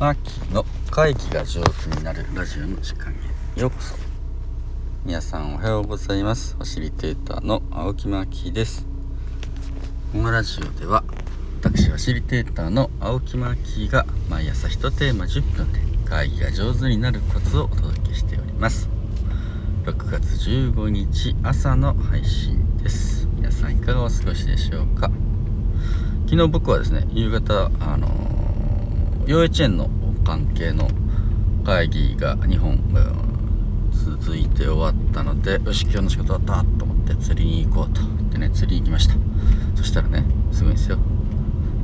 マーキーの会議が上手になるラジオの時間へようこそ。皆さんおはようございます。ファシリテーターの青木マーキーです。このラジオでは私ファシリテーターの青木マーキーが毎朝1テーマ10分で会議が上手になるコツをお届けしております。6月15日朝の配信です。皆さんいかがお過ごしでしょうか？昨日僕はですね夕方あのー、幼稚園の関係の会議が2本、続いて終わったのでよし今日の仕事終わったと思って釣りに行こうと。言ってね釣りに行きました。そしたらねすごいんですよ。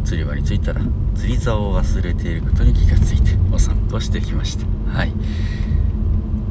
釣り場に着いたら釣り竿を忘れていることに気がついてお散歩してきました。はい。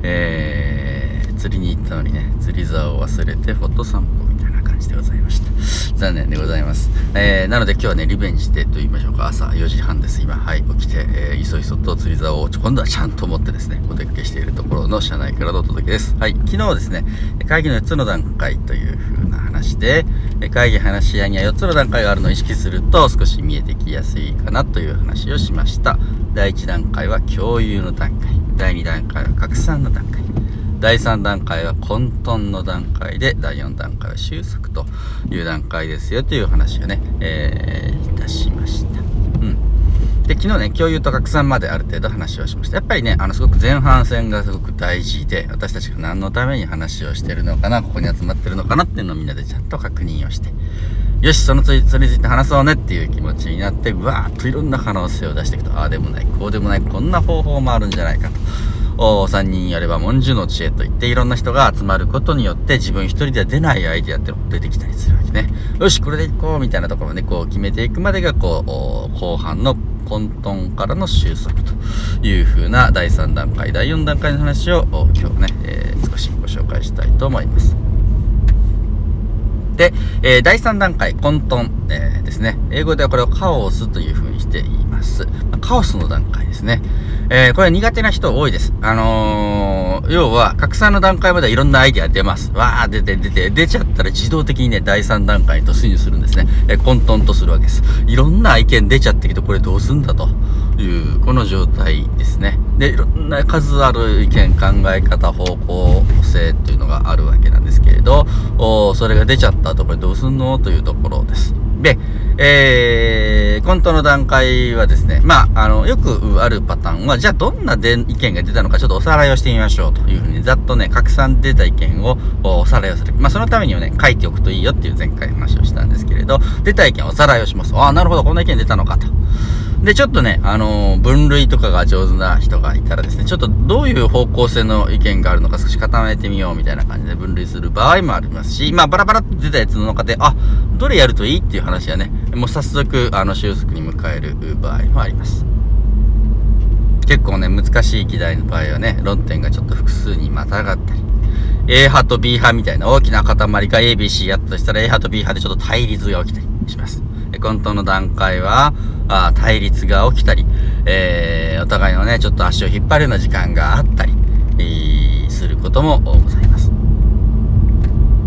えー、釣りに行ったのにね釣り竿を忘れてフォト散歩みたいな感じでございました。残念でございます、えー、なので今日はねリベンジでと言いましょうか。朝4時半です。今はい起きて、えー、いそいそと釣り竿を今度はちゃんと持ってですねお出かけしているところの車内からのお届けです。はい昨日ですね会議の4つの段階という風な話で会議話し合いには4つの段階があるのを意識すると少し見えてきやすいかなという話をしました。第1段階は共有の段階。第2段階は拡散の段階。第3段階は混沌の段階で、第4段階は収束という段階ですよという話をね、えー、いたしました。うん。で、昨日ね、共有と拡散まである程度話をしました。やっぱりね、あの、すごく前半戦がすごく大事で、私たちが何のために話をしてるのかな、ここに集まってるのかなっていうのをみんなでちゃんと確認をして、よし、そのつい、それについて話そうねっていう気持ちになって、うわーっといろんな可能性を出していくと、ああでもない、こうでもない、こんな方法もあるんじゃないかと。3人やれば文殊の知恵といっていろんな人が集まることによって自分一人では出ないアイデアってのも出てきたりするわけね。よし、これでいこうみたいなところをね、こう決めていくまでがこう、後半の混沌からの収束という風な第3段階、第4段階の話を今日ね、えー、少しご紹介したいと思います。で、えー、第3段階、混沌、えー、ですね。英語ではこれをカオスという風にしています。カオスの段階ですね。えー、これは苦手な人多いです。あのー、要は、拡散の段階まではいろんなアイデア出ます。わー、出て、出て、出ちゃったら自動的にね、第3段階に突入するんですね。え、混沌とするわけです。いろんな意見出ちゃってきて、これどうすんだという、この状態ですね。で、いろんな数ある意見、考え方、方向性っていうのがあるわけなんですけれど、それが出ちゃった後、これどうすんのというところです。で、えー、コントの段階はですね、まあ、あの、よくあるパターンは、じゃあどんなで意見が出たのかちょっとおさらいをしてみましょうというふうに、ざっとね、拡散出た意見をおさらいをする。まあ、そのためにはね、書いておくといいよっていう前回話をしたんですけれど、出た意見をおさらいをします。ああ、なるほど、こんな意見出たのかと。で、ちょっとね、あのー、分類とかが上手な人がいたらですね、ちょっとどういう方向性の意見があるのか少し固めてみようみたいな感じで分類する場合もありますし、まあ、バラバラって出たやつの中で、あ、どれやるといいっていう話はね、もう早速、あの、収束に迎える場合もあります。結構ね、難しい議題の場合はね、論点がちょっと複数にまたがったり、A 派と B 派みたいな大きな塊が ABC やったとしたら A 派と B 派でちょっと対立が起きたりします。混沌の段階は、あ対立が起きたり、えー、お互いのね、ちょっと足を引っ張るような時間があったり、えー、することもございます。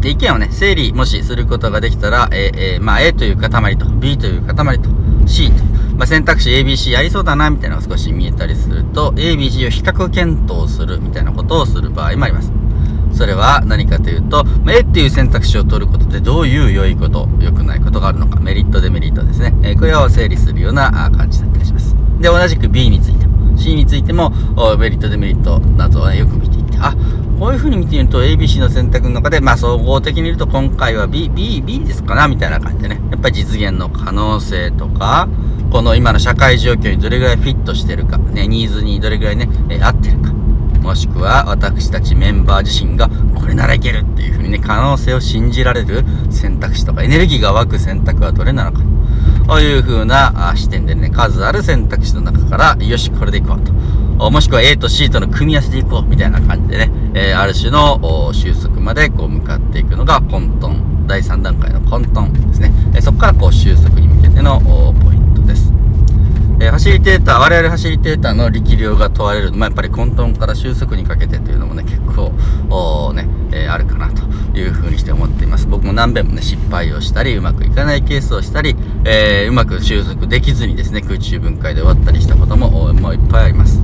で、意見をね、整理もしすることができたら、えー、まあ、A という塊と、B という塊と、C と、まあ、選択肢 ABC やりそうだな、みたいなのが少し見えたりすると、ABC を比較検討するみたいなことをする場合もあります。それは何かというと、ま A っていう選択肢を取ることでどういう良いこと、良くないことがあるのか、メリット、デメリットですね。えこれを整理するような感じだったりします。で、同じく B についても、C についても、メリット、デメリットなどを、ね、よく見ていって、あ、こういう風に見てみると ABC の選択の中で、まあ総合的に言うと今回は B、B、B ですかなみたいな感じでね。やっぱり実現の可能性とか、この今の社会状況にどれぐらいフィットしてるか、ね、ニーズにどれぐらいね、え合ってるか。もしくは私たちメンバー自身がこれならいけるっていう風にね、可能性を信じられる選択肢とかエネルギーが湧く選択はどれなのか。という風な視点でね、数ある選択肢の中から、よし、これでいこうと。もしくは A と C との組み合わせでいこうみたいな感じでね、えー、ある種の収束までこう向かっていくのが混沌。第3段階の混沌ですね。え、そこからこう収束に向けてのポイント。えー、ファシリテーター、我々ファシリテーターの力量が問われる、まあ、やっぱり混沌から収束にかけてというのもね、結構、おね、えー、あるかなというふうにして思っています。僕も何遍もね、失敗をしたり、うまくいかないケースをしたり、えー、うまく収束できずにですね、空中分解で終わったりしたことも、もういっぱいあります。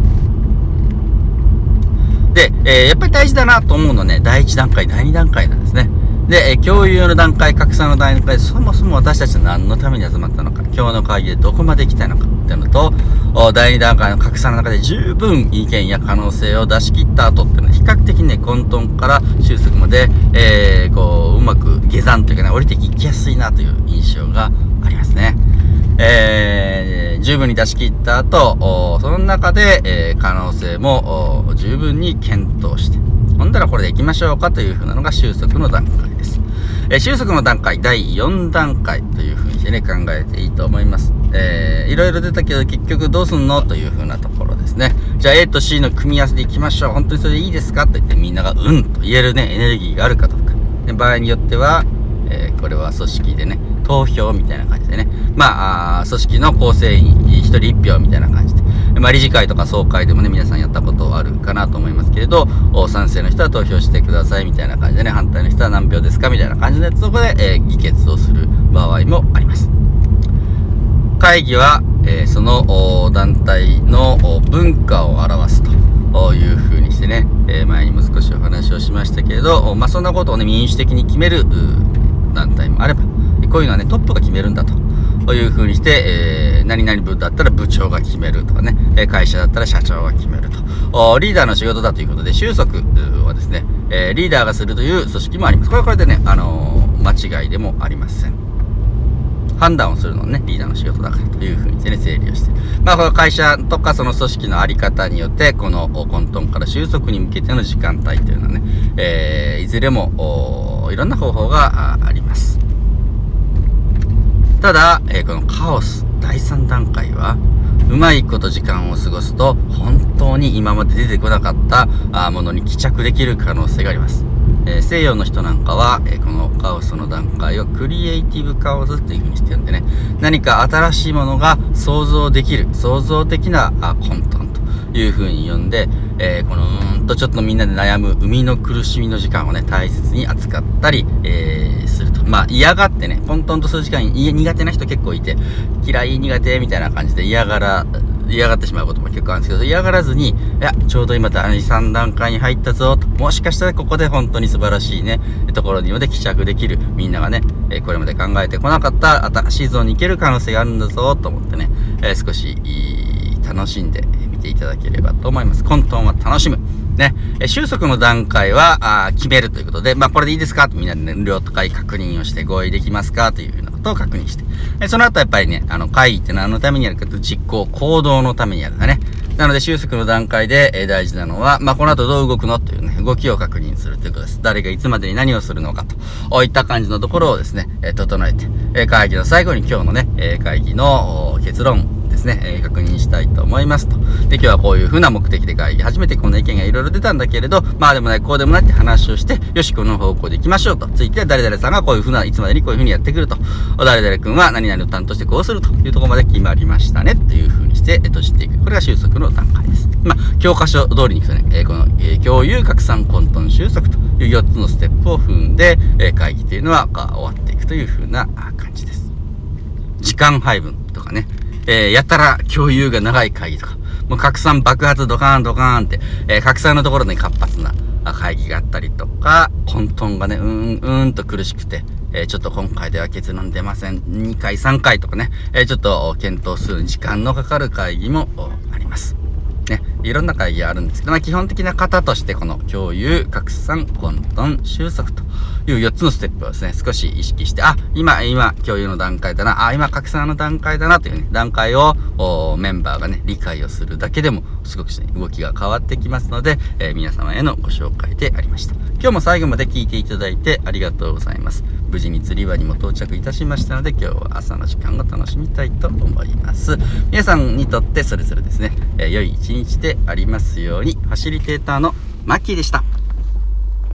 で、えー、やっぱり大事だなと思うのはね、第1段階、第2段階なんですね。で、え共有の段階、拡散の段階、そもそも私たちは何のために集まったのか、今日の会議でどこまで行きたいのかってのと、第2段階の拡散の中で十分意見や可能性を出し切った後っていうのは、比較的ね、混沌から収束まで、えー、こう、うまく下山というかね、降りていきやすいなという印象がありますね。えー、十分に出し切った後、その中で、えー、可能性も十分に検討して、ほんだらこれで行きましょうかというふうなのが収束の段階です。えー、収束の段階、第4段階というふうにしてね、考えていいと思います。えー、いろいろ出たけど結局どうすんのというふうなところですね。じゃあ A と C の組み合わせでいきましょう。本当にそれでいいですかと言ってみんながうんと言えるね、エネルギーがあるかどうか。で場合によっては、えー、これは組織でね、投票みたいな感じでね。まあ、あ組織の構成員1人1票みたいな感じで。まあ、理事会とか総会でもね、皆さんやったことあるかなと思いますけれど、賛成の人は投票してくださいみたいな感じでね、反対の人は何票ですかみたいな感じで、そこで、えー、議決をする場合もあります。会議は、えー、その団体の文化を表すというふうにしてね、えー、前にも少しお話をしましたけれど、まあ、そんなことをね、民主的に決める団体もあれば、こういうのはね、トップが決めるんだと。いうふうにして、えー、何々部だったら部長が決めるとかね、会社だったら社長が決めると。リーダーの仕事だということで、収束はですね、え、リーダーがするという組織もあります。これはこれでね、あの、間違いでもありません。判断をするのね、リーダーの仕事だからというふうにしてね、整理をして。まあ、この会社とかその組織のあり方によって、この混沌から収束に向けての時間帯というのはね、えー、いずれも、いろんな方法があります。ただ、えー、このカオス第3段階は、うまいこと時間を過ごすと、本当に今まで出てこなかったものに帰着できる可能性があります。えー、西洋の人なんかは、えー、このカオスの段階をクリエイティブカオスっていう風にしてるんでね、何か新しいものが想像できる、創造的なあ混沌という風に呼んで、えー、このうんとちょっとみんなで悩む生みの苦しみの時間をね、大切に扱ったり、えー、すると。まあ嫌がってね、混沌とする時間に苦手な人結構いて、嫌い苦手みたいな感じで嫌がら、嫌がってしまうことも結構あるんですけど、嫌がらずに、いや、ちょうど今第3段階に入ったぞ、と。もしかしたらここで本当に素晴らしいね、ところにまで帰着できる。みんながね、えこれまで考えてこなかった新しいゾーンに行ける可能性があるんだぞ、と思ってね、え少し楽しんでみていただければと思います。混沌は楽しむ。ね、え収束の段階はあ決めるということで、まあ、これでいいですか？とみんなでね、量とか確認をして合意できますか？というふうなことを確認して。えその後やっぱりね、あの、会議って何のためにやるかと、実行、行動のためにやるんだね。なので、収束の段階で、え大事なのは、まあ、この後どう動くのというね、動きを確認するということです。誰がいつまでに何をするのかといった感じのところをですね、え整えて、え会議の最後に今日のね、え会議の結論ですね、えー、確認したいと思いますと。で、今日はこういう風な目的で会議、初めてこんな意見がいろいろ出たんだけれど、まあでもない、こうでもないって話をして、よし、この方向で行きましょうと。ついて、誰々さんがこういう風な、いつまでにこういう風にやってくると。誰々君は何々を担当してこうするというところまで決まりましたねっていう風にして、閉じていく。これが収束の段階です。まあ、教科書通りに行くとね、えー、この、えー、共有、拡散、混沌、収束という4つのステップを踏んで、えー、会議というのは終わっていくという風な感じです。時間配分とかね、えー、やたら共有が長い会議とか、もう拡散爆発ドカーンドカーンって、えー、拡散のところに活発な会議があったりとか、混沌がね、うーん、うーんと苦しくて、えー、ちょっと今回では結論出ません。2回、3回とかね、えー、ちょっと検討する時間のかかる会議もあります。いろんな会議あるんですけど、まあ、基本的な型としてこの共有、拡散、混沌、収束という4つのステップをですね、少し意識して、あ、今、今、共有の段階だな、あ、今、拡散の段階だなというね、段階をメンバーがね、理解をするだけでも、すごく、ね、動きが変わってきますので、えー、皆様へのご紹介でありました。今日も最後まで聞いていただいてありがとうございます。無事に釣り場にも到着いたしましたので、今日は朝の時間を楽しみたいと思います。皆さんにとってそれぞれですね、えー、良い一日でありますように、ファシリテーターのマッキーでした。